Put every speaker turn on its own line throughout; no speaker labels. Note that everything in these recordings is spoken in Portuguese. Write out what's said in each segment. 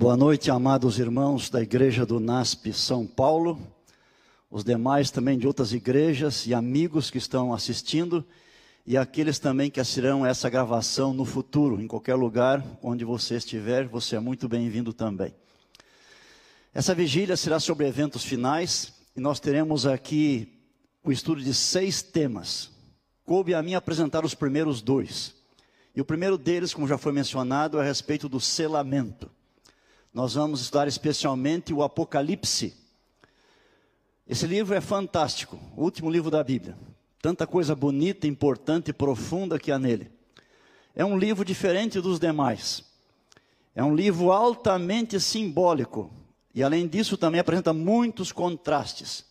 Boa noite, amados irmãos da igreja do NASP São Paulo, os demais também de outras igrejas e amigos que estão assistindo, e aqueles também que assistirão essa gravação no futuro, em qualquer lugar onde você estiver, você é muito bem-vindo também. Essa vigília será sobre eventos finais, e nós teremos aqui o estudo de seis temas. Coube a mim apresentar os primeiros dois. E o primeiro deles, como já foi mencionado, é a respeito do selamento. Nós vamos estudar especialmente o Apocalipse. Esse livro é fantástico, o último livro da Bíblia. Tanta coisa bonita, importante e profunda que há nele. É um livro diferente dos demais. É um livro altamente simbólico. E além disso, também apresenta muitos contrastes.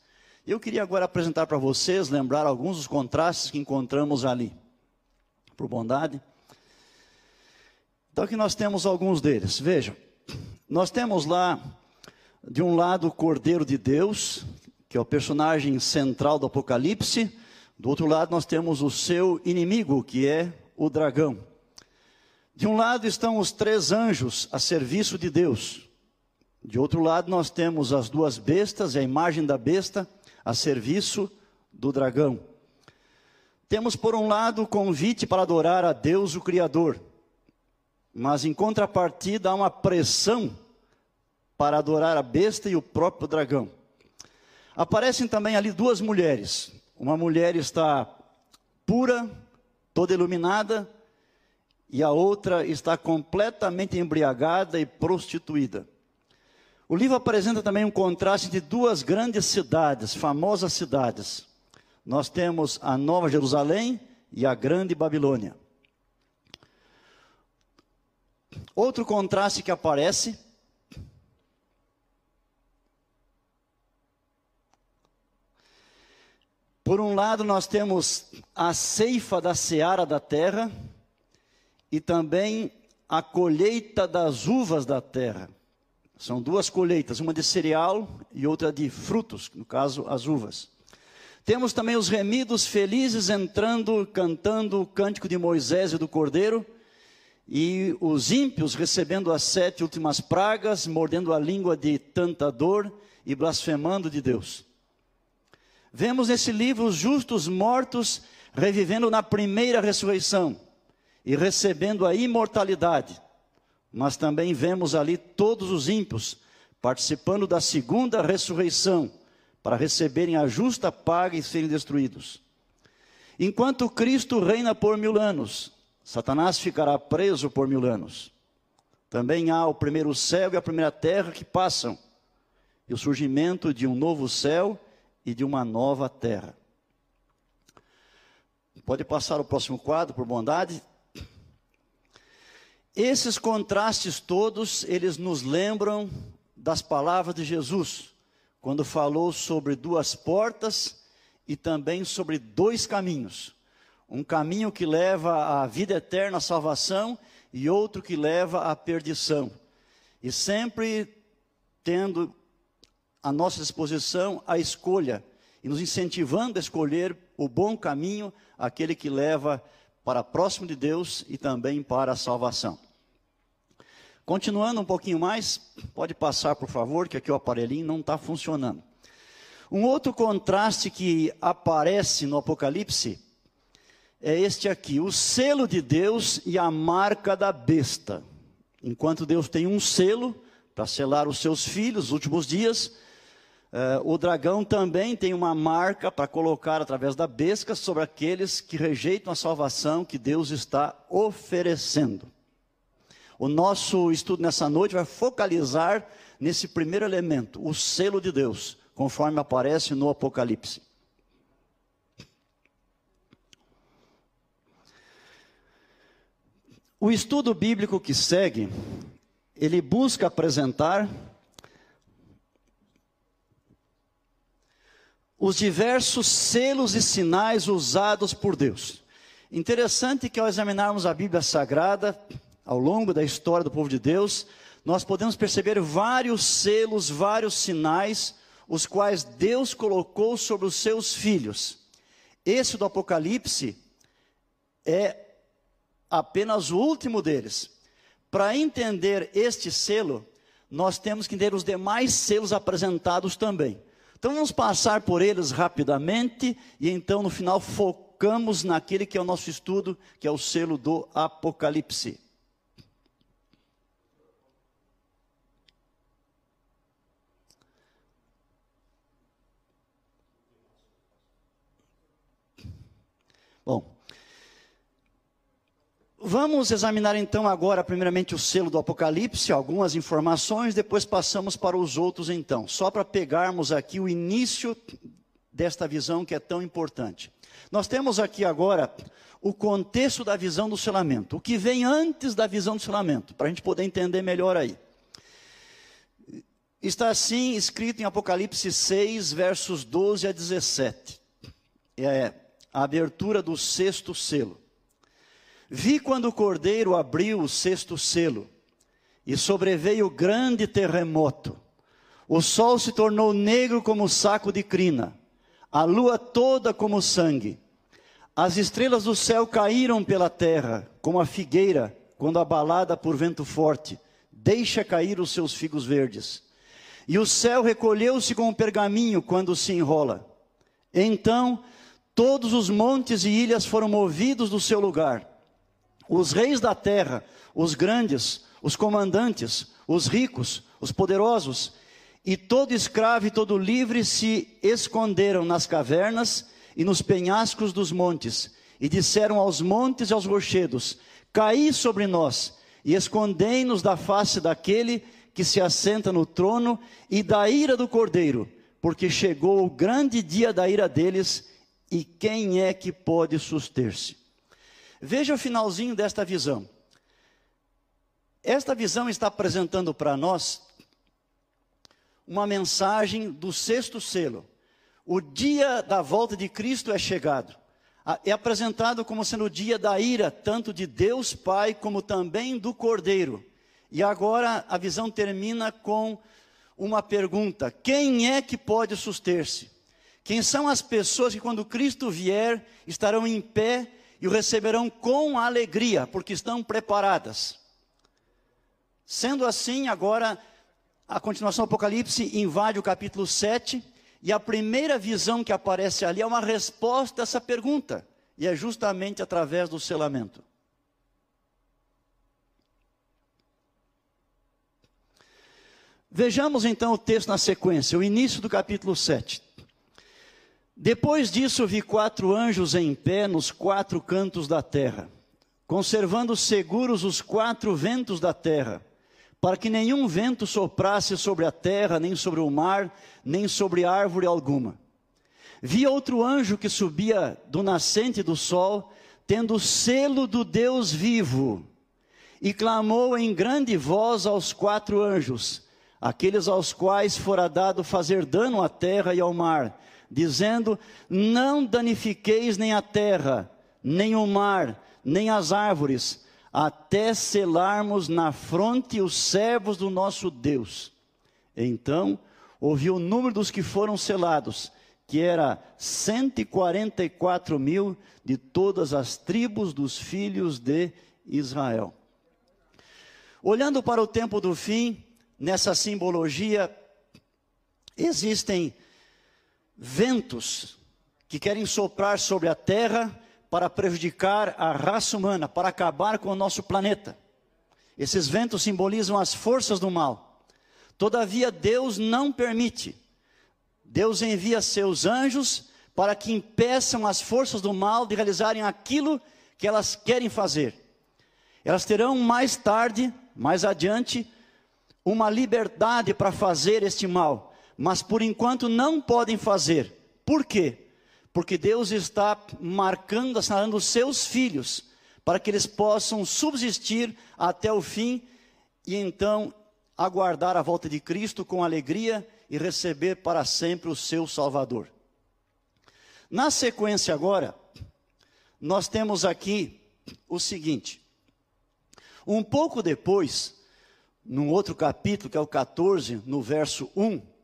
Eu queria agora apresentar para vocês, lembrar alguns dos contrastes que encontramos ali. Por bondade. Então aqui nós temos alguns deles. Vejam, nós temos lá, de um lado, o Cordeiro de Deus, que é o personagem central do Apocalipse. Do outro lado, nós temos o seu inimigo, que é o dragão. De um lado estão os três anjos a serviço de Deus. De outro lado, nós temos as duas bestas e a imagem da besta a serviço do dragão. Temos, por um lado, o convite para adorar a Deus, o Criador, mas em contrapartida há uma pressão para adorar a besta e o próprio dragão. Aparecem também ali duas mulheres. Uma mulher está pura, toda iluminada, e a outra está completamente embriagada e prostituída. O livro apresenta também um contraste de duas grandes cidades, famosas cidades. Nós temos a Nova Jerusalém e a Grande Babilônia. Outro contraste que aparece Por um lado, nós temos a ceifa da seara da terra e também a colheita das uvas da terra. São duas colheitas, uma de cereal e outra de frutos, no caso, as uvas. Temos também os remidos felizes entrando, cantando o cântico de Moisés e do Cordeiro, e os ímpios recebendo as sete últimas pragas, mordendo a língua de tanta dor e blasfemando de Deus. Vemos nesse livro os justos mortos revivendo na primeira ressurreição e recebendo a imortalidade mas também vemos ali todos os ímpios participando da segunda ressurreição, para receberem a justa paga e serem destruídos. Enquanto Cristo reina por mil anos, Satanás ficará preso por mil anos. Também há o primeiro céu e a primeira terra que passam, e o surgimento de um novo céu e de uma nova terra. Pode passar o próximo quadro, por bondade. Esses contrastes todos, eles nos lembram das palavras de Jesus, quando falou sobre duas portas e também sobre dois caminhos. Um caminho que leva à vida eterna, à salvação, e outro que leva à perdição. E sempre tendo à nossa disposição a escolha, e nos incentivando a escolher o bom caminho, aquele que leva para próximo de Deus e também para a salvação. Continuando um pouquinho mais, pode passar por favor, que aqui o aparelhinho não está funcionando. Um outro contraste que aparece no Apocalipse é este aqui: o selo de Deus e a marca da besta. Enquanto Deus tem um selo para selar os seus filhos, os últimos dias, Uh, o dragão também tem uma marca para colocar através da besta sobre aqueles que rejeitam a salvação que Deus está oferecendo. O nosso estudo nessa noite vai focalizar nesse primeiro elemento, o selo de Deus, conforme aparece no Apocalipse. O estudo bíblico que segue, ele busca apresentar os diversos selos e sinais usados por Deus. Interessante que ao examinarmos a Bíblia Sagrada, ao longo da história do povo de Deus, nós podemos perceber vários selos, vários sinais, os quais Deus colocou sobre os seus filhos. Esse do Apocalipse é apenas o último deles. Para entender este selo, nós temos que ter os demais selos apresentados também. Então vamos passar por eles rapidamente e então no final focamos naquele que é o nosso estudo, que é o selo do Apocalipse. Bom, Vamos examinar então agora, primeiramente, o selo do Apocalipse, algumas informações, depois passamos para os outros então, só para pegarmos aqui o início desta visão que é tão importante. Nós temos aqui agora o contexto da visão do selamento, o que vem antes da visão do selamento, para a gente poder entender melhor aí. Está assim escrito em Apocalipse 6, versos 12 a 17. É a abertura do sexto selo. Vi quando o cordeiro abriu o sexto selo, e sobreveio grande terremoto. O sol se tornou negro como saco de crina, a lua toda como sangue. As estrelas do céu caíram pela terra, como a figueira, quando abalada por vento forte, deixa cair os seus figos verdes. E o céu recolheu-se como um pergaminho quando se enrola. Então, todos os montes e ilhas foram movidos do seu lugar os reis da terra, os grandes, os comandantes, os ricos, os poderosos, e todo escravo e todo livre se esconderam nas cavernas e nos penhascos dos montes, e disseram aos montes e aos rochedos: Caí sobre nós, e escondei-nos da face daquele que se assenta no trono e da ira do cordeiro, porque chegou o grande dia da ira deles, e quem é que pode suster-se? Veja o finalzinho desta visão. Esta visão está apresentando para nós uma mensagem do sexto selo. O dia da volta de Cristo é chegado. É apresentado como sendo o dia da ira, tanto de Deus Pai como também do Cordeiro. E agora a visão termina com uma pergunta: quem é que pode suster-se? Quem são as pessoas que, quando Cristo vier, estarão em pé e o receberão com alegria, porque estão preparadas. Sendo assim, agora a continuação do Apocalipse invade o capítulo 7, e a primeira visão que aparece ali é uma resposta a essa pergunta, e é justamente através do selamento. Vejamos então o texto na sequência, o início do capítulo 7. Depois disso, vi quatro anjos em pé nos quatro cantos da terra, conservando seguros os quatro ventos da terra, para que nenhum vento soprasse sobre a terra, nem sobre o mar, nem sobre árvore alguma. Vi outro anjo que subia do nascente do sol, tendo o selo do Deus vivo, e clamou em grande voz aos quatro anjos, aqueles aos quais fora dado fazer dano à terra e ao mar dizendo: Não danifiqueis nem a terra, nem o mar, nem as árvores, até selarmos na fronte os servos do nosso Deus. Então ouvi o número dos que foram selados, que era 144 mil de todas as tribos dos filhos de Israel. Olhando para o tempo do fim, nessa simbologia, existem ventos que querem soprar sobre a terra para prejudicar a raça humana, para acabar com o nosso planeta. Esses ventos simbolizam as forças do mal. Todavia, Deus não permite. Deus envia seus anjos para que impeçam as forças do mal de realizarem aquilo que elas querem fazer. Elas terão mais tarde, mais adiante, uma liberdade para fazer este mal mas por enquanto não podem fazer. Por quê? Porque Deus está marcando, assinalando os seus filhos, para que eles possam subsistir até o fim e então aguardar a volta de Cristo com alegria e receber para sempre o seu Salvador. Na sequência agora, nós temos aqui o seguinte: um pouco depois, num outro capítulo, que é o 14, no verso 1,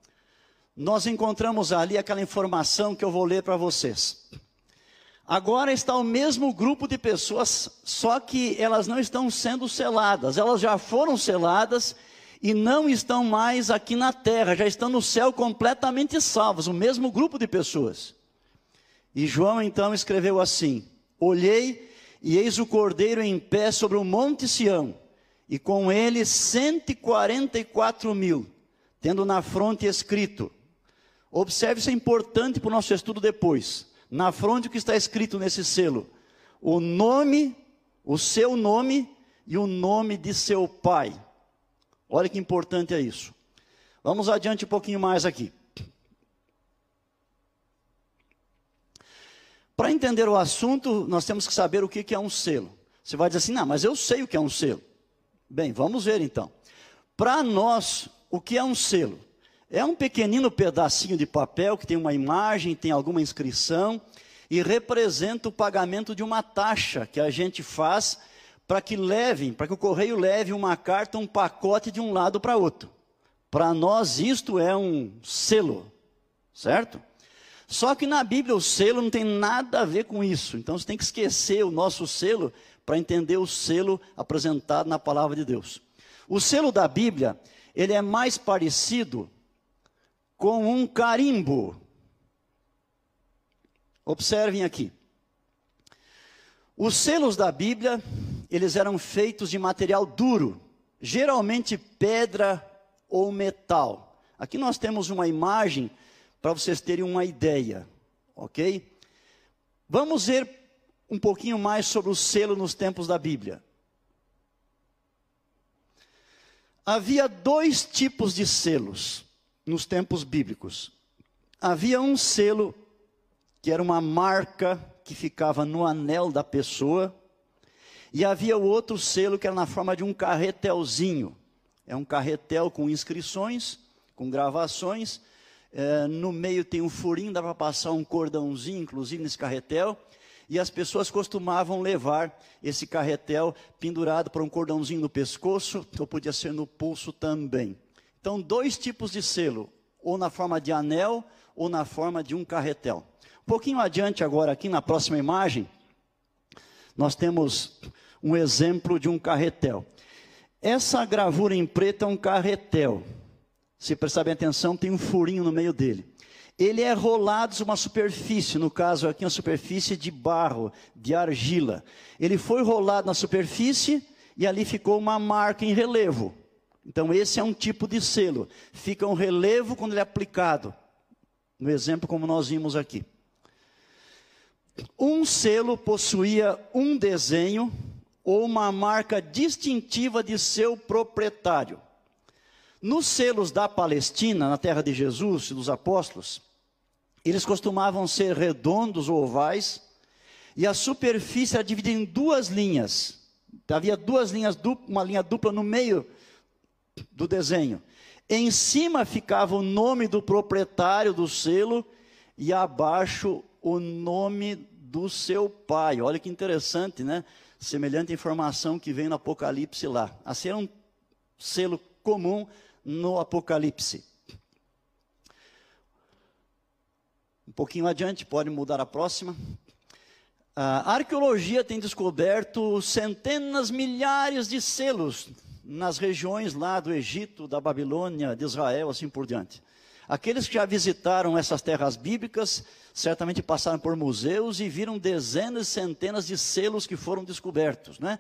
nós encontramos ali aquela informação que eu vou ler para vocês. Agora está o mesmo grupo de pessoas, só que elas não estão sendo seladas, elas já foram seladas e não estão mais aqui na terra, já estão no céu completamente salvos, o mesmo grupo de pessoas. E João então escreveu assim: Olhei e eis o cordeiro em pé sobre o monte Sião, e com ele cento e quarenta e quatro mil, tendo na fronte escrito. Observe, isso é importante para o nosso estudo depois. Na fronte o que está escrito nesse selo: o nome, o seu nome e o nome de seu pai. Olha que importante é isso. Vamos adiante um pouquinho mais aqui. Para entender o assunto, nós temos que saber o que é um selo. Você vai dizer assim, não, mas eu sei o que é um selo. Bem, vamos ver então. Para nós, o que é um selo? É um pequenino pedacinho de papel que tem uma imagem, tem alguma inscrição e representa o pagamento de uma taxa que a gente faz para que levem, para que o correio leve uma carta, um pacote de um lado para outro. Para nós isto é um selo, certo? Só que na Bíblia o selo não tem nada a ver com isso. Então você tem que esquecer o nosso selo para entender o selo apresentado na palavra de Deus. O selo da Bíblia, ele é mais parecido com um carimbo. Observem aqui. Os selos da Bíblia, eles eram feitos de material duro, geralmente pedra ou metal. Aqui nós temos uma imagem para vocês terem uma ideia, ok? Vamos ver um pouquinho mais sobre o selo nos tempos da Bíblia. Havia dois tipos de selos nos tempos bíblicos. Havia um selo que era uma marca que ficava no anel da pessoa, e havia outro selo que era na forma de um carretelzinho. É um carretel com inscrições, com gravações, é, no meio tem um furinho, dá para passar um cordãozinho, inclusive nesse carretel. E as pessoas costumavam levar esse carretel pendurado por um cordãozinho no pescoço, ou podia ser no pulso também. Então, dois tipos de selo, ou na forma de anel, ou na forma de um carretel. Um pouquinho adiante agora, aqui na próxima imagem, nós temos um exemplo de um carretel. Essa gravura em preto é um carretel. Se prestarem atenção, tem um furinho no meio dele. Ele é rolado sobre uma superfície, no caso aqui, uma superfície de barro, de argila. Ele foi rolado na superfície e ali ficou uma marca em relevo. Então, esse é um tipo de selo. Fica um relevo quando ele é aplicado. No exemplo, como nós vimos aqui. Um selo possuía um desenho ou uma marca distintiva de seu proprietário. Nos selos da Palestina, na terra de Jesus e dos apóstolos, eles costumavam ser redondos ou ovais, e a superfície era dividida em duas linhas. Havia duas linhas, uma linha dupla no meio do desenho. Em cima ficava o nome do proprietário do selo e abaixo o nome do seu pai. Olha que interessante, né? Semelhante informação que vem no Apocalipse lá. Assim era um selo comum no Apocalipse. Um pouquinho adiante, pode mudar a próxima. A arqueologia tem descoberto centenas, milhares de selos nas regiões lá do Egito, da Babilônia, de Israel, assim por diante. Aqueles que já visitaram essas terras bíblicas certamente passaram por museus e viram dezenas e centenas de selos que foram descobertos, né?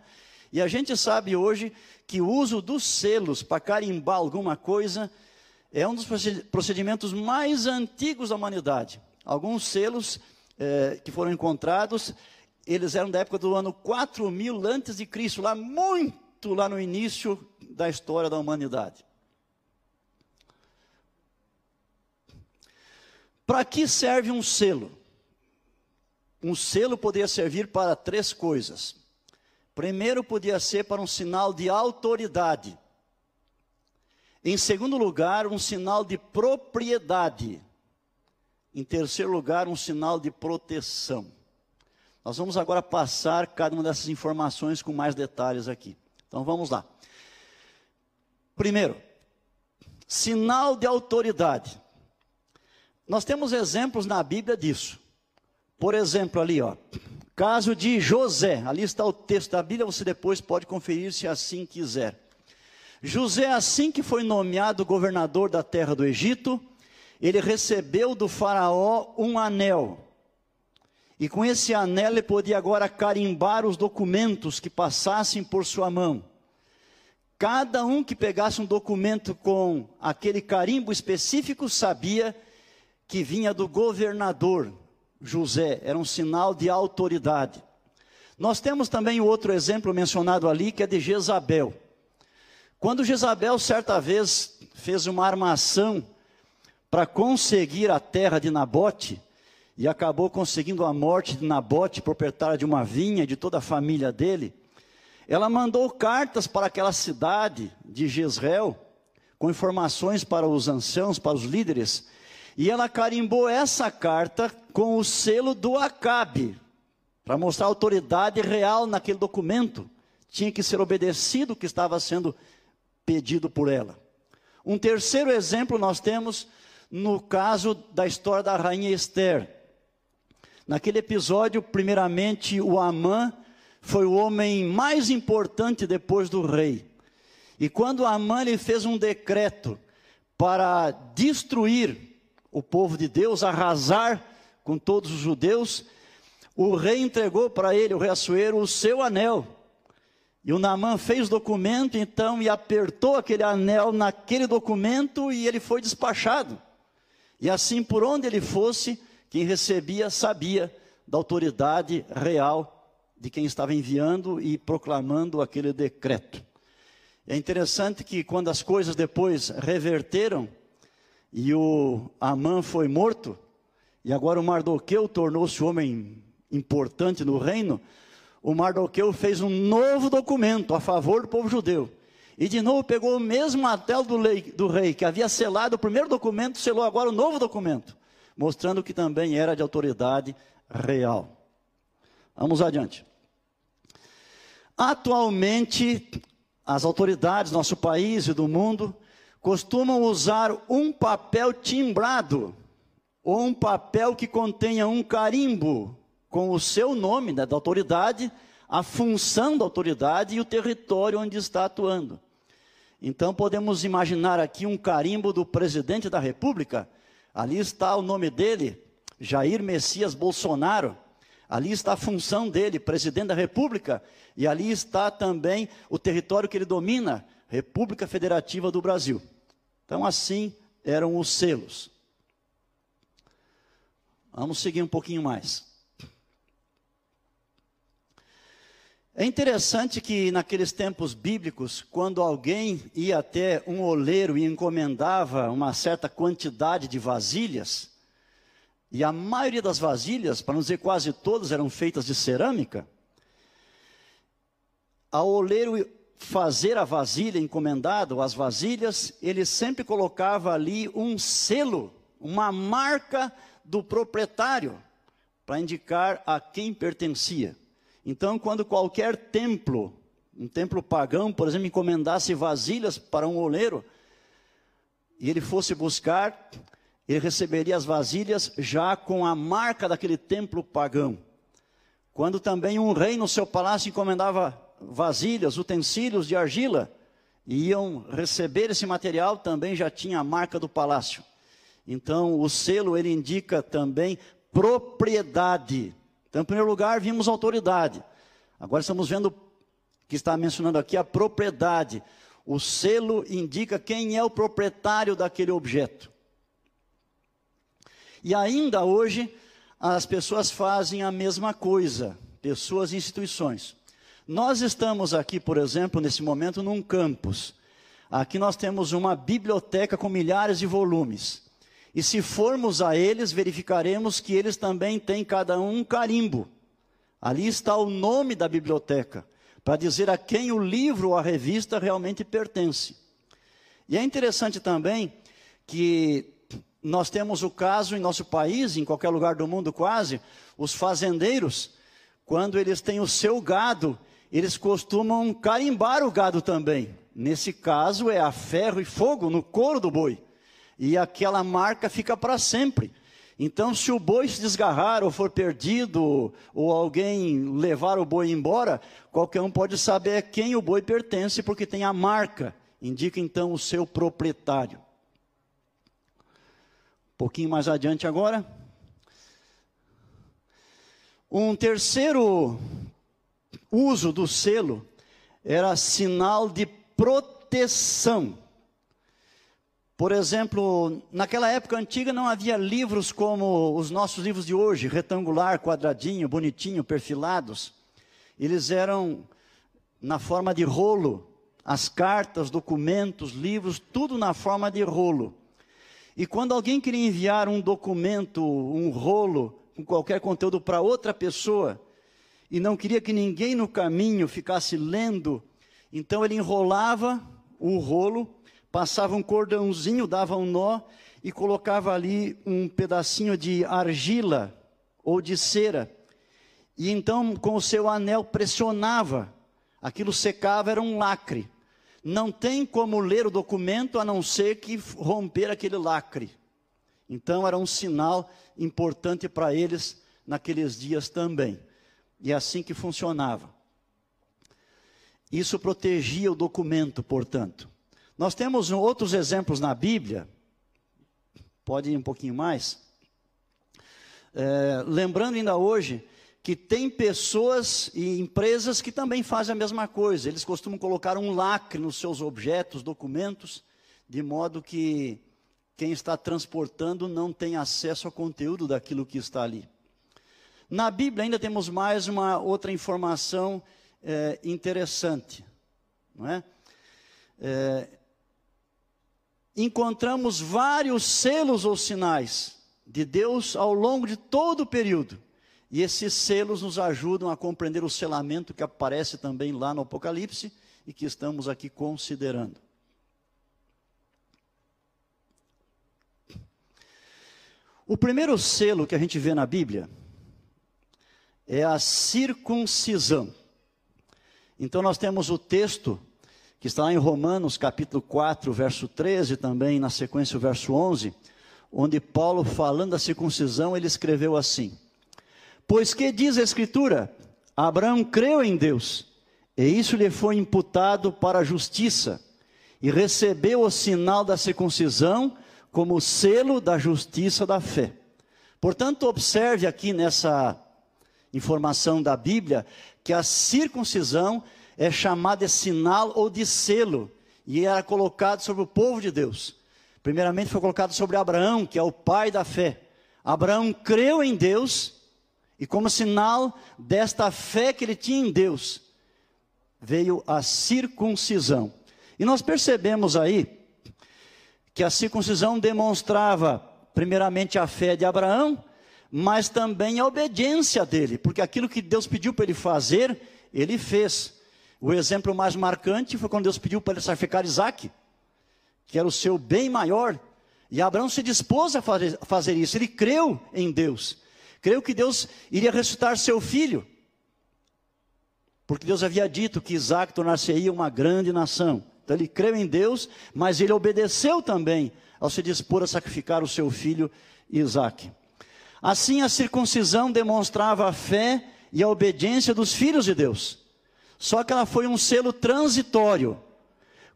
E a gente sabe hoje que o uso dos selos para carimbar alguma coisa é um dos procedimentos mais antigos da humanidade. Alguns selos é, que foram encontrados, eles eram da época do ano 4000 antes de Cristo, lá muito lá no início da história da humanidade. Para que serve um selo? Um selo poderia servir para três coisas. Primeiro, podia ser para um sinal de autoridade. Em segundo lugar, um sinal de propriedade. Em terceiro lugar, um sinal de proteção. Nós vamos agora passar cada uma dessas informações com mais detalhes aqui. Então vamos lá. Primeiro, sinal de autoridade. Nós temos exemplos na Bíblia disso. Por exemplo, ali, ó, Caso de José, ali está o texto da Bíblia, você depois pode conferir se assim quiser. José, assim que foi nomeado governador da terra do Egito, ele recebeu do Faraó um anel. E com esse anel ele podia agora carimbar os documentos que passassem por sua mão. Cada um que pegasse um documento com aquele carimbo específico sabia que vinha do governador José, era um sinal de autoridade. Nós temos também outro exemplo mencionado ali, que é de Jezabel. Quando Jezabel, certa vez, fez uma armação para conseguir a terra de Nabote, e acabou conseguindo a morte de Nabote, proprietário de uma vinha, de toda a família dele, ela mandou cartas para aquela cidade de Jezreel, com informações para os anciãos, para os líderes, e ela carimbou essa carta com o selo do Acabe, para mostrar a autoridade real naquele documento. Tinha que ser obedecido o que estava sendo pedido por ela. Um terceiro exemplo nós temos no caso da história da rainha Esther. Naquele episódio, primeiramente, o Amã foi o homem mais importante depois do rei. E quando Amã lhe fez um decreto para destruir o povo de Deus, arrasar com todos os judeus, o rei entregou para ele, o rei Assuero, o seu anel. E o Naamã fez documento então e apertou aquele anel naquele documento e ele foi despachado. E assim, por onde ele fosse, quem recebia sabia da autoridade real de quem estava enviando e proclamando aquele decreto. É interessante que quando as coisas depois reverteram e o Amã foi morto, e agora o Mardoqueu tornou-se homem importante no reino, o Mardoqueu fez um novo documento a favor do povo judeu. E de novo pegou o mesmo atel do, lei, do rei, que havia selado o primeiro documento, selou agora o novo documento, mostrando que também era de autoridade real. Vamos adiante. Atualmente, as autoridades do nosso país e do mundo costumam usar um papel timbrado, ou um papel que contenha um carimbo com o seu nome né, da autoridade, a função da autoridade e o território onde está atuando. Então podemos imaginar aqui um carimbo do presidente da República. Ali está o nome dele, Jair Messias Bolsonaro. Ali está a função dele, presidente da República, e ali está também o território que ele domina, República Federativa do Brasil. Então, assim eram os selos. Vamos seguir um pouquinho mais. É interessante que naqueles tempos bíblicos, quando alguém ia até um oleiro e encomendava uma certa quantidade de vasilhas, e a maioria das vasilhas, para não dizer quase todas, eram feitas de cerâmica, ao oleiro fazer a vasilha encomendada, ou as vasilhas, ele sempre colocava ali um selo, uma marca do proprietário, para indicar a quem pertencia. Então, quando qualquer templo, um templo pagão, por exemplo, encomendasse vasilhas para um oleiro, e ele fosse buscar, ele receberia as vasilhas já com a marca daquele templo pagão. Quando também um rei no seu palácio encomendava vasilhas, utensílios de argila, e iam receber esse material, também já tinha a marca do palácio. Então, o selo ele indica também propriedade. Então, em primeiro lugar, vimos autoridade. Agora estamos vendo que está mencionando aqui a propriedade. O selo indica quem é o proprietário daquele objeto. E ainda hoje, as pessoas fazem a mesma coisa, pessoas e instituições. Nós estamos aqui, por exemplo, nesse momento, num campus. Aqui nós temos uma biblioteca com milhares de volumes. E se formos a eles, verificaremos que eles também têm cada um um carimbo. Ali está o nome da biblioteca, para dizer a quem o livro ou a revista realmente pertence. E é interessante também que nós temos o caso em nosso país, em qualquer lugar do mundo quase, os fazendeiros, quando eles têm o seu gado, eles costumam carimbar o gado também. Nesse caso é a ferro e fogo no couro do boi e aquela marca fica para sempre. Então, se o boi se desgarrar ou for perdido, ou alguém levar o boi embora, qualquer um pode saber a quem o boi pertence, porque tem a marca. indica então o seu proprietário. Um pouquinho mais adiante agora. Um terceiro uso do selo era sinal de proteção. Por exemplo, naquela época antiga não havia livros como os nossos livros de hoje, retangular, quadradinho, bonitinho, perfilados. Eles eram na forma de rolo, as cartas, documentos, livros, tudo na forma de rolo. E quando alguém queria enviar um documento, um rolo, com qualquer conteúdo para outra pessoa, e não queria que ninguém no caminho ficasse lendo, então ele enrolava o rolo, passava um cordãozinho, dava um nó e colocava ali um pedacinho de argila ou de cera. E então, com o seu anel, pressionava aquilo secava, era um lacre. Não tem como ler o documento a não ser que romper aquele lacre. Então era um sinal importante para eles naqueles dias também. E é assim que funcionava. Isso protegia o documento, portanto. Nós temos outros exemplos na Bíblia. Pode ir um pouquinho mais. É, lembrando ainda hoje que tem pessoas e empresas que também fazem a mesma coisa. Eles costumam colocar um lacre nos seus objetos, documentos, de modo que quem está transportando não tem acesso ao conteúdo daquilo que está ali. Na Bíblia ainda temos mais uma outra informação é, interessante, não é? é? Encontramos vários selos ou sinais de Deus ao longo de todo o período. E esses selos nos ajudam a compreender o selamento que aparece também lá no Apocalipse e que estamos aqui considerando. O primeiro selo que a gente vê na Bíblia é a circuncisão. Então nós temos o texto que está lá em Romanos capítulo 4, verso 13, também na sequência o verso 11, onde Paulo falando da circuncisão, ele escreveu assim: Pois que diz a Escritura? Abraão creu em Deus, e isso lhe foi imputado para a justiça, e recebeu o sinal da circuncisão como selo da justiça da fé. Portanto, observe aqui nessa informação da Bíblia que a circuncisão é chamada de sinal ou de selo, e era colocado sobre o povo de Deus. Primeiramente foi colocado sobre Abraão, que é o pai da fé. Abraão creu em Deus e como sinal desta fé que ele tinha em Deus, veio a circuncisão. E nós percebemos aí que a circuncisão demonstrava, primeiramente, a fé de Abraão, mas também a obediência dele, porque aquilo que Deus pediu para ele fazer, ele fez. O exemplo mais marcante foi quando Deus pediu para ele sacrificar Isaac, que era o seu bem maior, e Abraão se dispôs a fazer, isso, ele creu em Deus. Creu que Deus iria ressuscitar seu filho. Porque Deus havia dito que Isaac tornar-se-ia uma grande nação. Então ele creu em Deus, mas ele obedeceu também ao se dispor a sacrificar o seu filho Isaac. Assim a circuncisão demonstrava a fé e a obediência dos filhos de Deus. Só que ela foi um selo transitório.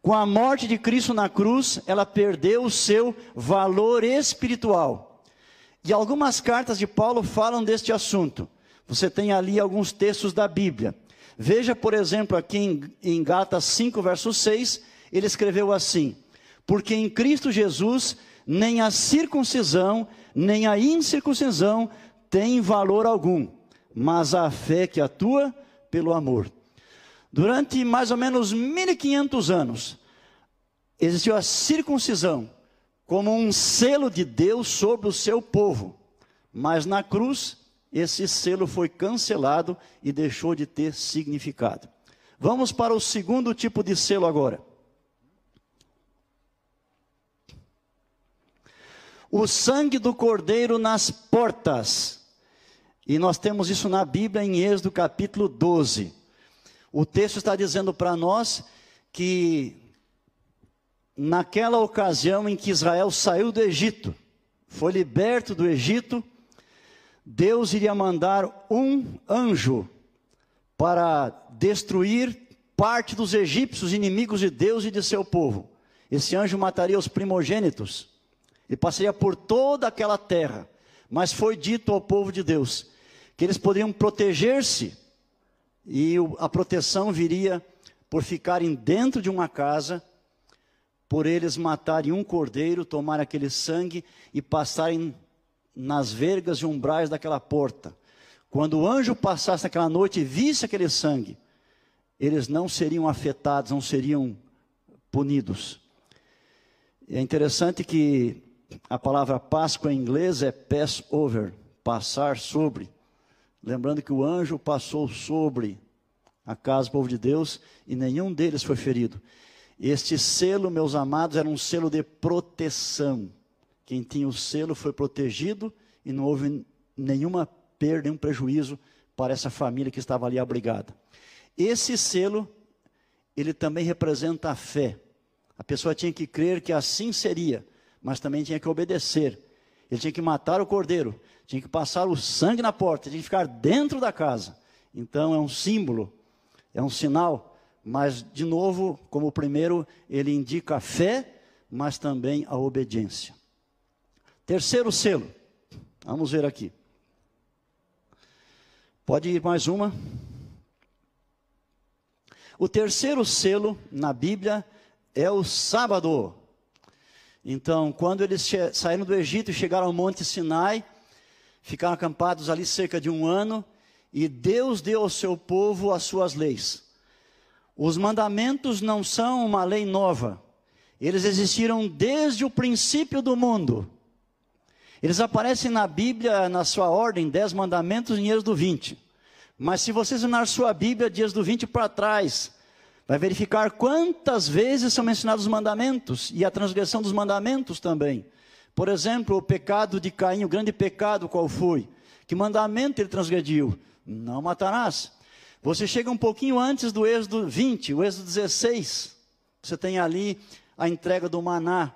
Com a morte de Cristo na cruz, ela perdeu o seu valor espiritual. E algumas cartas de Paulo falam deste assunto. Você tem ali alguns textos da Bíblia. Veja, por exemplo, aqui em, em Gálatas 5, verso 6, ele escreveu assim: Porque em Cristo Jesus nem a circuncisão, nem a incircuncisão tem valor algum, mas a fé que atua pelo amor. Durante mais ou menos 1500 anos, existiu a circuncisão, como um selo de Deus sobre o seu povo. Mas na cruz, esse selo foi cancelado e deixou de ter significado. Vamos para o segundo tipo de selo agora. O sangue do cordeiro nas portas. E nós temos isso na Bíblia em Êxodo capítulo 12. O texto está dizendo para nós que naquela ocasião em que Israel saiu do Egito, foi liberto do Egito, Deus iria mandar um anjo para destruir parte dos egípcios, inimigos de Deus e de seu povo. Esse anjo mataria os primogênitos e passaria por toda aquela terra. Mas foi dito ao povo de Deus que eles poderiam proteger-se e a proteção viria por ficarem dentro de uma casa, por eles matarem um cordeiro, tomar aquele sangue e passarem nas vergas e umbrais daquela porta. Quando o anjo passasse naquela noite e visse aquele sangue, eles não seriam afetados, não seriam punidos. É interessante que a palavra Páscoa em inglês é Passover, passar sobre. Lembrando que o anjo passou sobre a casa do povo de Deus e nenhum deles foi ferido. Este selo, meus amados, era um selo de proteção. Quem tinha o selo foi protegido e não houve nenhuma perda, nenhum prejuízo para essa família que estava ali abrigada. Esse selo, ele também representa a fé. A pessoa tinha que crer que assim seria, mas também tinha que obedecer. Ele tinha que matar o cordeiro, tinha que passar o sangue na porta, tinha que ficar dentro da casa. Então é um símbolo, é um sinal, mas de novo, como o primeiro, ele indica a fé, mas também a obediência. Terceiro selo, vamos ver aqui. Pode ir mais uma. O terceiro selo na Bíblia é o sábado. Então, quando eles saíram do Egito e chegaram ao Monte Sinai, ficaram acampados ali cerca de um ano, e Deus deu ao seu povo as suas leis. Os mandamentos não são uma lei nova, eles existiram desde o princípio do mundo. Eles aparecem na Bíblia, na sua ordem, dez mandamentos em Êxodo 20. Mas se você examinar sua Bíblia, dias do 20 para trás, vai verificar quantas vezes são mencionados os mandamentos e a transgressão dos mandamentos também. Por exemplo, o pecado de Caim, o grande pecado qual foi? Que mandamento ele transgrediu? Não matarás. Você chega um pouquinho antes do Êxodo 20, o Êxodo 16. Você tem ali a entrega do maná.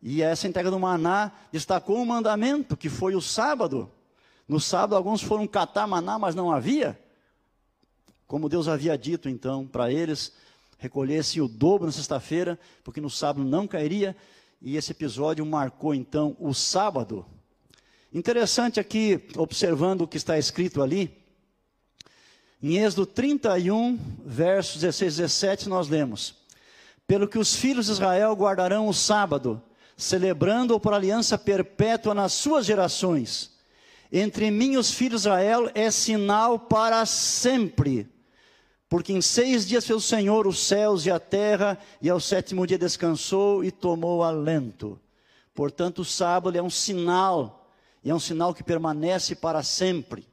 E essa entrega do maná destacou um mandamento, que foi o sábado. No sábado, alguns foram catar maná, mas não havia. Como Deus havia dito, então, para eles, recolhessem o dobro na sexta-feira, porque no sábado não cairia. E esse episódio marcou, então, o sábado. Interessante aqui, observando o que está escrito ali, em Êxodo 31, versos 16 e 17, nós lemos: Pelo que os filhos de Israel guardarão o sábado, celebrando-o por aliança perpétua nas suas gerações entre mim e os filhos de Israel é sinal para sempre. Porque em seis dias fez o Senhor os céus e a terra, e ao sétimo dia descansou e tomou alento. Portanto, o sábado é um sinal, e é um sinal que permanece para sempre.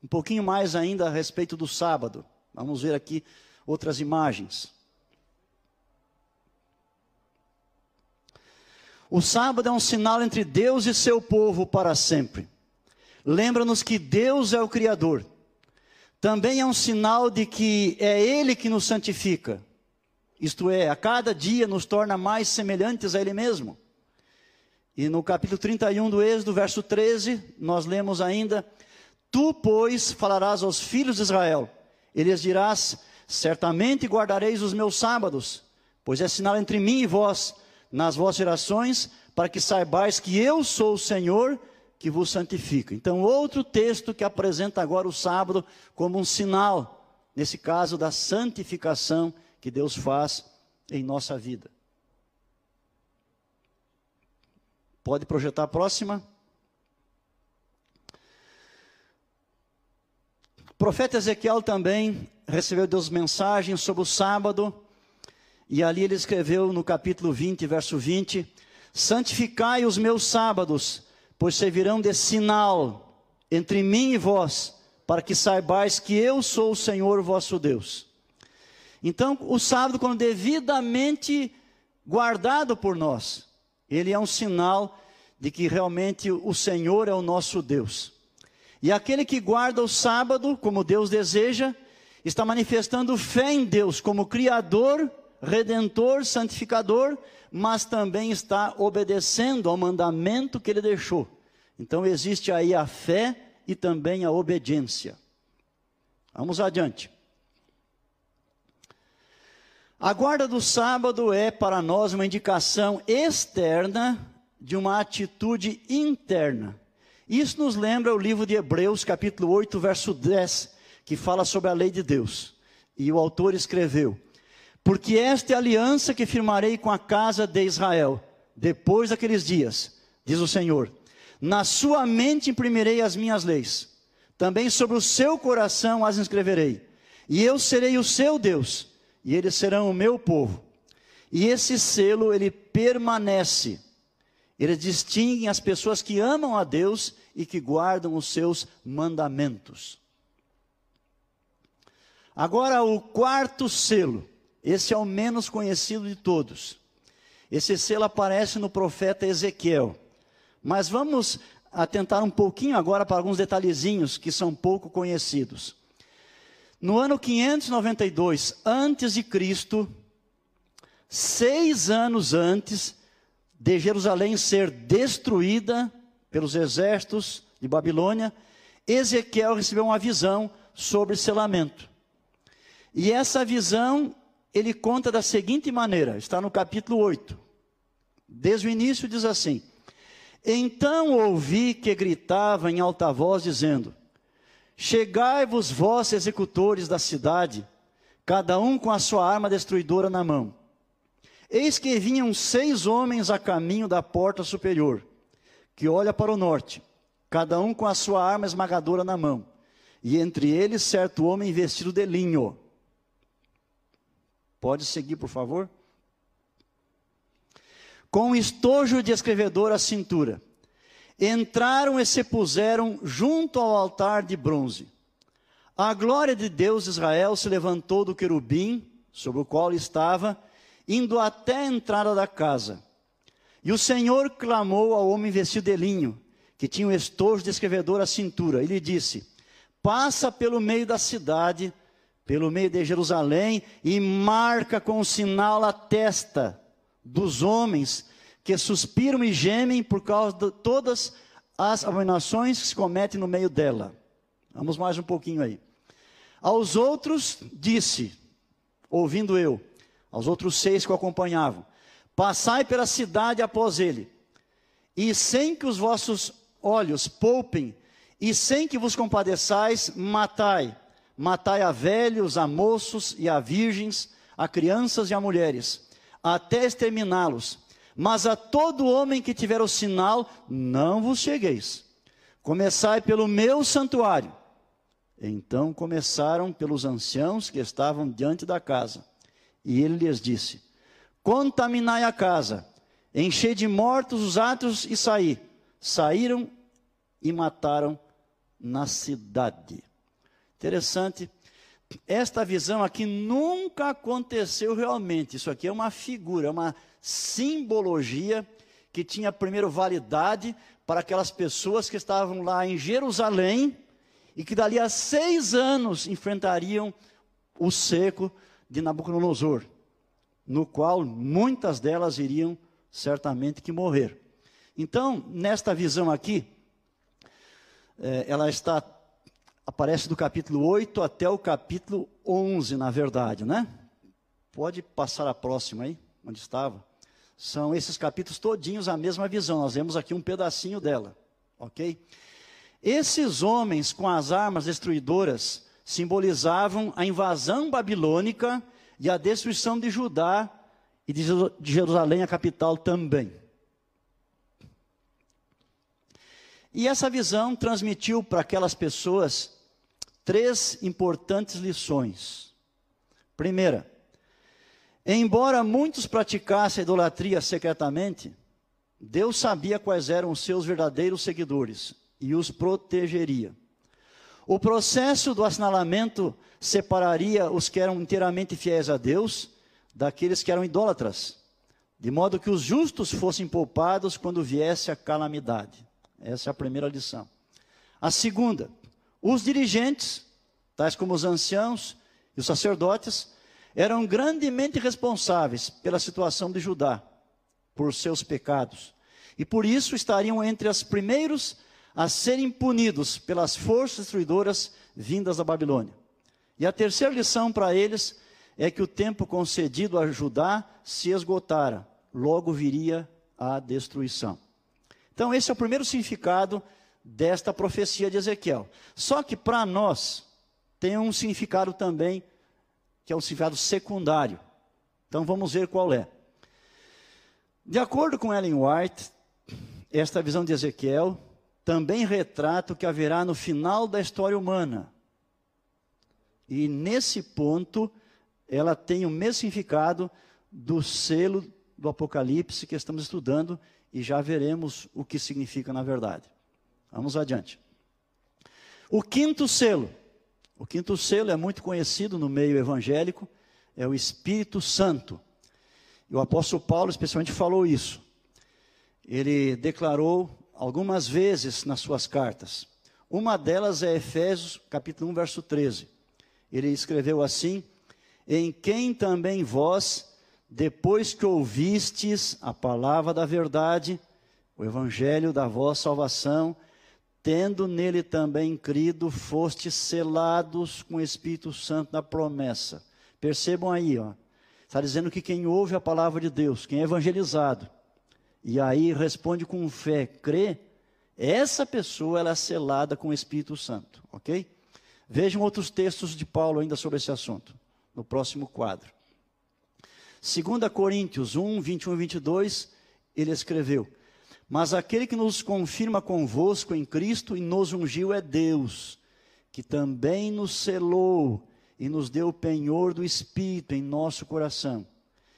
Um pouquinho mais ainda a respeito do sábado. Vamos ver aqui outras imagens. O sábado é um sinal entre Deus e seu povo para sempre. Lembra-nos que Deus é o Criador. Também é um sinal de que é Ele que nos santifica. Isto é, a cada dia nos torna mais semelhantes a Ele mesmo. E no capítulo 31 do Êxodo, verso 13, nós lemos ainda: Tu, pois, falarás aos filhos de Israel, e lhes dirás: Certamente guardareis os meus sábados, pois é sinal entre mim e vós nas vossas gerações, para que saibais que eu sou o Senhor que vos santifica. Então, outro texto que apresenta agora o sábado como um sinal, nesse caso, da santificação que Deus faz em nossa vida. Pode projetar a próxima. O profeta Ezequiel também recebeu Deus mensagens sobre o sábado e ali ele escreveu no capítulo 20, verso 20: Santificai os meus sábados, pois servirão de sinal entre mim e vós, para que saibais que eu sou o Senhor vosso Deus. Então, o sábado, quando devidamente guardado por nós, ele é um sinal de que realmente o Senhor é o nosso Deus. E aquele que guarda o sábado, como Deus deseja, está manifestando fé em Deus como Criador redentor, santificador, mas também está obedecendo ao mandamento que ele deixou. Então existe aí a fé e também a obediência. Vamos adiante. A guarda do sábado é para nós uma indicação externa de uma atitude interna. Isso nos lembra o livro de Hebreus, capítulo 8, verso 10, que fala sobre a lei de Deus. E o autor escreveu: Porque esta é a aliança que firmarei com a casa de Israel, depois daqueles dias, diz o Senhor. Na sua mente imprimirei as minhas leis, também sobre o seu coração as inscreverei, e eu serei o seu Deus e eles serão o meu povo. E esse selo, ele permanece. Ele distingue as pessoas que amam a Deus e que guardam os seus mandamentos. Agora, o quarto selo, esse é o menos conhecido de todos. Esse selo aparece no profeta Ezequiel. Mas vamos atentar um pouquinho agora para alguns detalhezinhos que são pouco conhecidos. No ano 592 antes de Cristo, seis anos antes de Jerusalém ser destruída pelos exércitos de Babilônia, Ezequiel recebeu uma visão sobre selamento. E essa visão ele conta da seguinte maneira, está no capítulo 8. Desde o início diz assim: Então ouvi que gritava em alta voz, dizendo: Chegai-vos, vós, executores da cidade, cada um com a sua arma destruidora na mão. Eis que vinham seis homens a caminho da porta superior, que olha para o norte, cada um com a sua arma esmagadora na mão, e entre eles certo homem vestido de linho. Pode seguir, por favor? Com um estojo de escrevedor à cintura entraram e se puseram junto ao altar de bronze. A glória de Deus de Israel se levantou do querubim, sobre o qual estava, indo até a entrada da casa. E o Senhor clamou ao homem vestido de linho, que tinha o um estojo de escrevedor à cintura, e lhe disse: Passa pelo meio da cidade, pelo meio de Jerusalém, e marca com um sinal a testa dos homens que suspiram e gemem por causa de todas as abominações que se cometem no meio dela. Vamos mais um pouquinho aí. Aos outros disse, ouvindo eu, aos outros seis que o acompanhavam: Passai pela cidade após ele, e sem que os vossos olhos poupem, e sem que vos compadeçais, matai. Matai a velhos, a moços e a virgens, a crianças e a mulheres, até exterminá-los mas a todo homem que tiver o sinal, não vos chegueis. Começai pelo meu santuário. Então começaram pelos anciãos que estavam diante da casa. E ele lhes disse: Contaminai a casa, enchei de mortos os atos e saí. Saíram e mataram na cidade. Interessante. Esta visão aqui nunca aconteceu realmente. Isso aqui é uma figura, é uma simbologia que tinha primeiro validade para aquelas pessoas que estavam lá em Jerusalém e que dali a seis anos enfrentariam o seco de Nabucodonosor, no qual muitas delas iriam certamente que morrer. Então, nesta visão aqui, é, ela está aparece do capítulo 8 até o capítulo 11, na verdade, né? Pode passar a próxima aí, onde estava. São esses capítulos todinhos a mesma visão. Nós vemos aqui um pedacinho dela, ok? Esses homens com as armas destruidoras simbolizavam a invasão babilônica e a destruição de Judá e de Jerusalém, a capital também. E essa visão transmitiu para aquelas pessoas três importantes lições. Primeira, Embora muitos praticassem a idolatria secretamente, Deus sabia quais eram os seus verdadeiros seguidores e os protegeria. O processo do assinalamento separaria os que eram inteiramente fiéis a Deus daqueles que eram idólatras, de modo que os justos fossem poupados quando viesse a calamidade. Essa é a primeira lição. A segunda, os dirigentes, tais como os anciãos e os sacerdotes, eram grandemente responsáveis pela situação de Judá, por seus pecados, e por isso estariam entre os primeiros a serem punidos pelas forças destruidoras vindas da Babilônia. E a terceira lição para eles é que o tempo concedido a Judá se esgotara, logo viria a destruição. Então, esse é o primeiro significado desta profecia de Ezequiel. Só que para nós tem um significado também, que é um significado secundário. Então vamos ver qual é. De acordo com Ellen White, esta visão de Ezequiel também retrata o que haverá no final da história humana. E nesse ponto, ela tem o mesmo significado do selo do Apocalipse que estamos estudando e já veremos o que significa na verdade. Vamos adiante. O quinto selo. O quinto selo é muito conhecido no meio evangélico, é o Espírito Santo. E o apóstolo Paulo especialmente falou isso. Ele declarou algumas vezes nas suas cartas. Uma delas é Efésios, capítulo 1, verso 13. Ele escreveu assim: Em quem também vós, depois que ouvistes a palavra da verdade, o evangelho da vossa salvação, tendo nele também crido, fostes selados com o Espírito Santo da promessa. Percebam aí, ó. Está dizendo que quem ouve a palavra de Deus, quem é evangelizado, e aí responde com fé, crê, essa pessoa ela é selada com o Espírito Santo, ok? Vejam outros textos de Paulo ainda sobre esse assunto, no próximo quadro. 2 Coríntios 1, 21 e 22, ele escreveu: mas aquele que nos confirma convosco em Cristo e nos ungiu é Deus, que também nos selou e nos deu o penhor do Espírito em nosso coração.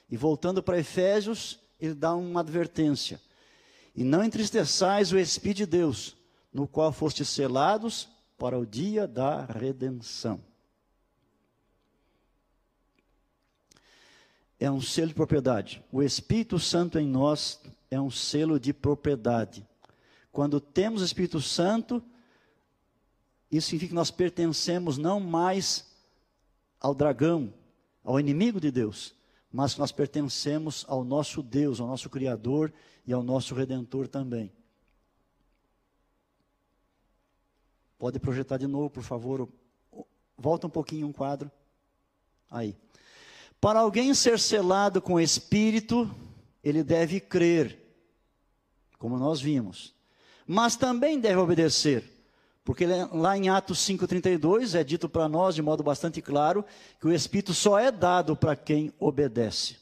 E voltando para Efésios, ele dá uma advertência. E não entristeçais o Espírito de Deus, no qual fostes selados para o dia da redenção. É um selo de propriedade. O Espírito Santo em nós é um selo de propriedade. Quando temos o Espírito Santo, isso significa que nós pertencemos não mais ao dragão, ao inimigo de Deus, mas que nós pertencemos ao nosso Deus, ao nosso Criador e ao nosso Redentor também. Pode projetar de novo, por favor. Volta um pouquinho um quadro. Aí. Para alguém ser selado com o Espírito, ele deve crer como nós vimos. Mas também deve obedecer, porque lá em Atos 5,32 é dito para nós, de modo bastante claro, que o Espírito só é dado para quem obedece.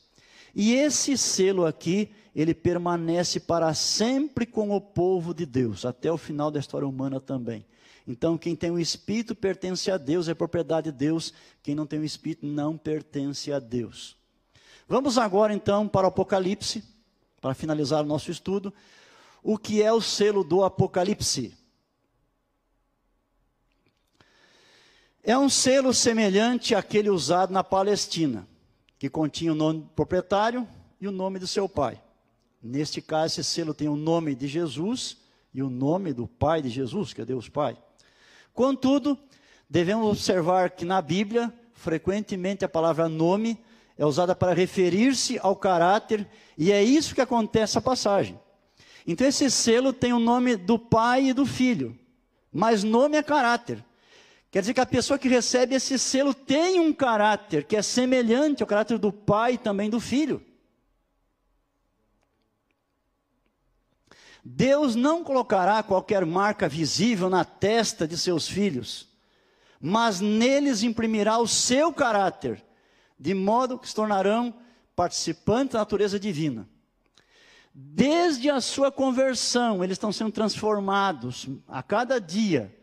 E esse selo aqui, ele permanece para sempre com o povo de Deus, até o final da história humana também. Então, quem tem o Espírito pertence a Deus, é propriedade de Deus. Quem não tem o Espírito não pertence a Deus. Vamos agora então para o Apocalipse, para finalizar o nosso estudo o que é o selo do Apocalipse. É um selo semelhante àquele usado na Palestina, que continha o nome do proprietário e o nome do seu pai. Neste caso, esse selo tem o nome de Jesus e o nome do pai de Jesus, que é Deus Pai. Contudo, devemos observar que na Bíblia, frequentemente a palavra nome é usada para referir-se ao caráter, e é isso que acontece na passagem. Então esse selo tem o nome do pai e do filho, mas nome é caráter. Quer dizer que a pessoa que recebe esse selo tem um caráter que é semelhante ao caráter do pai e também do filho. Deus não colocará qualquer marca visível na testa de seus filhos, mas neles imprimirá o seu caráter, de modo que se tornarão participantes da natureza divina. Desde a sua conversão, eles estão sendo transformados a cada dia,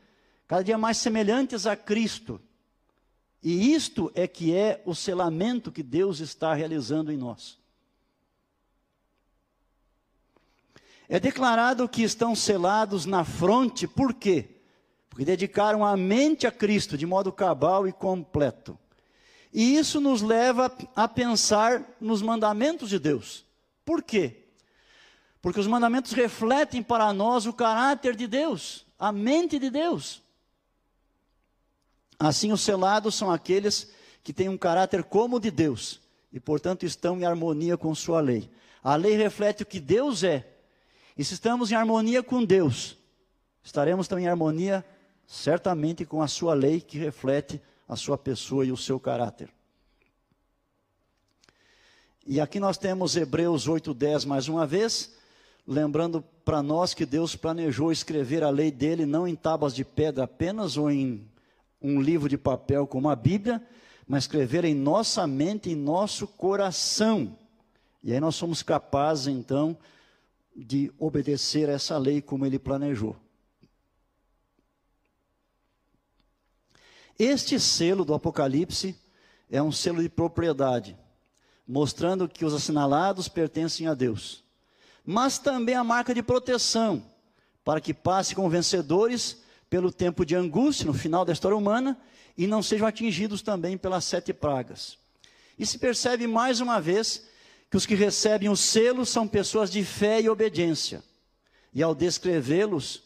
cada dia mais semelhantes a Cristo. E isto é que é o selamento que Deus está realizando em nós. É declarado que estão selados na fronte, por quê? Porque dedicaram a mente a Cristo de modo cabal e completo. E isso nos leva a pensar nos mandamentos de Deus. Por quê? Porque os mandamentos refletem para nós o caráter de Deus, a mente de Deus. Assim, os selados são aqueles que têm um caráter como o de Deus e, portanto, estão em harmonia com Sua lei. A lei reflete o que Deus é. E se estamos em harmonia com Deus, estaremos também em harmonia, certamente, com a Sua lei que reflete a Sua pessoa e o seu caráter. E aqui nós temos Hebreus 8:10 mais uma vez, lembrando para nós que Deus planejou escrever a lei dele não em tábuas de pedra apenas ou em um livro de papel como a Bíblia, mas escrever em nossa mente, em nosso coração. E aí nós somos capazes então de obedecer a essa lei como ele planejou. Este selo do Apocalipse é um selo de propriedade, mostrando que os assinalados pertencem a Deus. Mas também a marca de proteção, para que passe como vencedores pelo tempo de angústia no final da história humana e não sejam atingidos também pelas sete pragas. E se percebe mais uma vez que os que recebem o selo são pessoas de fé e obediência. E ao descrevê-los,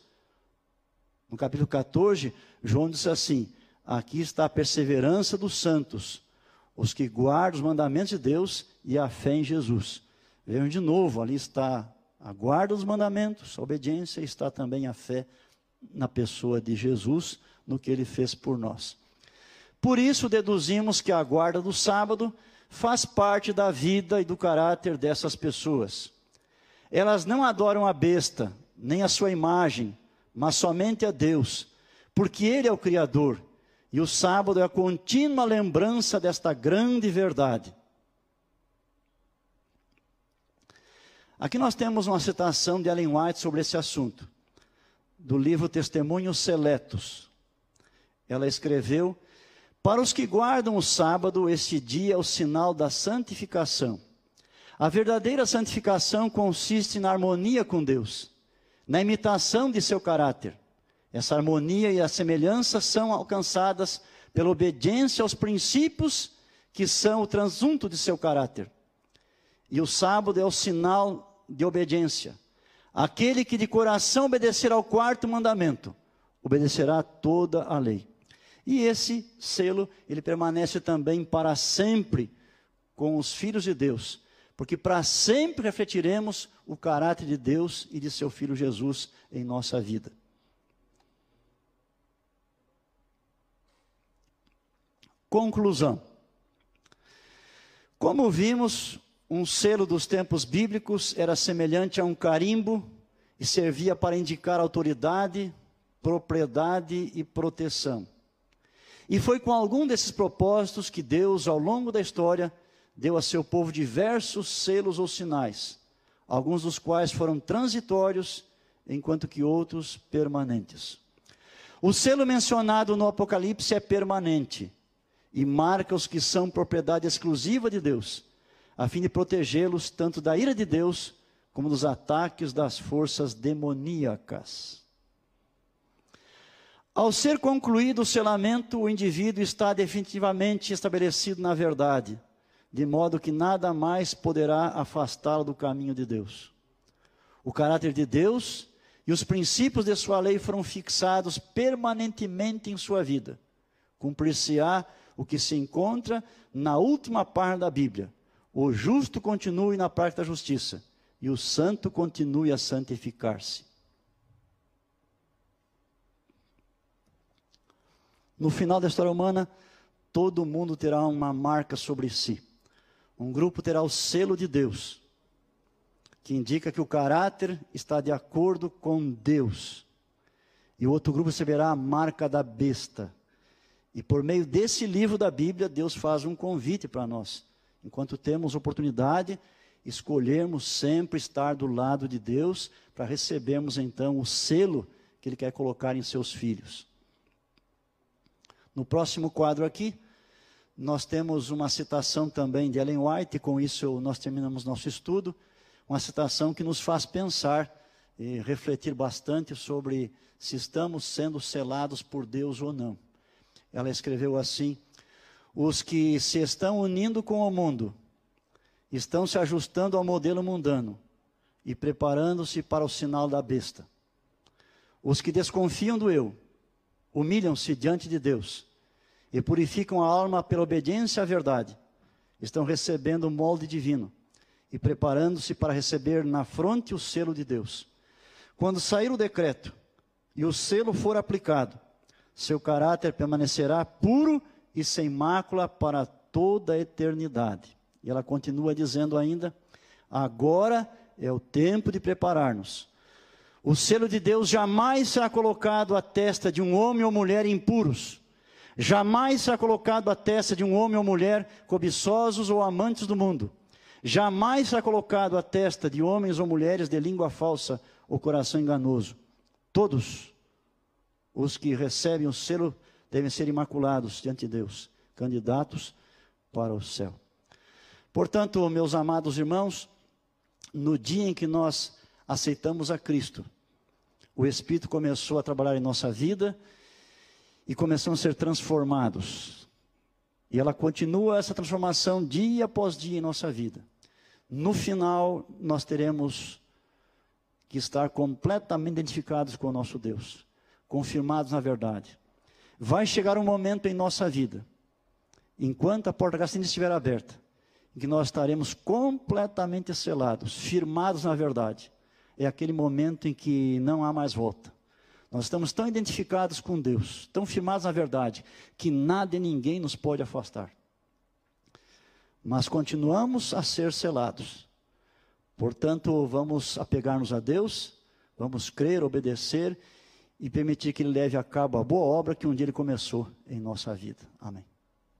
no capítulo 14, João disse assim: Aqui está a perseverança dos santos, os que guardam os mandamentos de Deus e a fé em Jesus. Vejam de novo, ali está a guarda dos mandamentos, a obediência, está também a fé na pessoa de Jesus, no que ele fez por nós. Por isso, deduzimos que a guarda do sábado faz parte da vida e do caráter dessas pessoas. Elas não adoram a besta, nem a sua imagem, mas somente a Deus, porque Ele é o Criador e o sábado é a contínua lembrança desta grande verdade. Aqui nós temos uma citação de Ellen White sobre esse assunto, do livro Testemunhos Seletos. Ela escreveu: Para os que guardam o sábado, este dia é o sinal da santificação. A verdadeira santificação consiste na harmonia com Deus, na imitação de seu caráter. Essa harmonia e a semelhança são alcançadas pela obediência aos princípios que são o transunto de seu caráter. E o sábado é o sinal de obediência. Aquele que de coração obedecer ao quarto mandamento, obedecerá toda a lei. E esse selo, ele permanece também para sempre com os filhos de Deus, porque para sempre refletiremos o caráter de Deus e de seu filho Jesus em nossa vida. Conclusão. Como vimos, um selo dos tempos bíblicos era semelhante a um carimbo e servia para indicar autoridade, propriedade e proteção. E foi com algum desses propósitos que Deus, ao longo da história, deu a seu povo diversos selos ou sinais, alguns dos quais foram transitórios, enquanto que outros permanentes. O selo mencionado no Apocalipse é permanente e marca os que são propriedade exclusiva de Deus, a fim de protegê-los tanto da ira de Deus como dos ataques das forças demoníacas. Ao ser concluído o selamento, o indivíduo está definitivamente estabelecido na verdade, de modo que nada mais poderá afastá-lo do caminho de Deus. O caráter de Deus e os princípios de sua lei foram fixados permanentemente em sua vida. Cumprir-se-á o que se encontra na última parte da Bíblia. O justo continue na parte da justiça e o santo continue a santificar-se. No final da história humana, todo mundo terá uma marca sobre si. Um grupo terá o selo de Deus, que indica que o caráter está de acordo com Deus. E o outro grupo receberá a marca da besta, e por meio desse livro da Bíblia, Deus faz um convite para nós. Enquanto temos oportunidade, escolhermos sempre estar do lado de Deus, para recebermos então o selo que Ele quer colocar em seus filhos. No próximo quadro aqui, nós temos uma citação também de Ellen White, e com isso nós terminamos nosso estudo. Uma citação que nos faz pensar e refletir bastante sobre se estamos sendo selados por Deus ou não ela escreveu assim: Os que se estão unindo com o mundo estão se ajustando ao modelo mundano e preparando-se para o sinal da besta. Os que desconfiam do eu humilham-se diante de Deus e purificam a alma pela obediência à verdade. Estão recebendo o molde divino e preparando-se para receber na fronte o selo de Deus. Quando sair o decreto e o selo for aplicado, seu caráter permanecerá puro e sem mácula para toda a eternidade. E ela continua dizendo ainda: agora é o tempo de preparar-nos. O selo de Deus jamais será colocado à testa de um homem ou mulher impuros. Jamais será colocado à testa de um homem ou mulher cobiçosos ou amantes do mundo. Jamais será colocado à testa de homens ou mulheres de língua falsa ou coração enganoso. Todos os que recebem o selo devem ser imaculados diante de Deus, candidatos para o céu. Portanto, meus amados irmãos, no dia em que nós aceitamos a Cristo, o Espírito começou a trabalhar em nossa vida e começamos a ser transformados. E ela continua essa transformação dia após dia em nossa vida. No final, nós teremos que estar completamente identificados com o nosso Deus, confirmados na verdade. Vai chegar um momento em nossa vida, enquanto a porta da estiver aberta, em que nós estaremos completamente selados, firmados na verdade. É aquele momento em que não há mais volta. Nós estamos tão identificados com Deus, tão firmados na verdade, que nada e ninguém nos pode afastar. Mas continuamos a ser selados. Portanto, vamos apegar-nos a Deus, vamos crer, obedecer e permitir que Ele leve a cabo a boa obra que um dia Ele começou em nossa vida. Amém.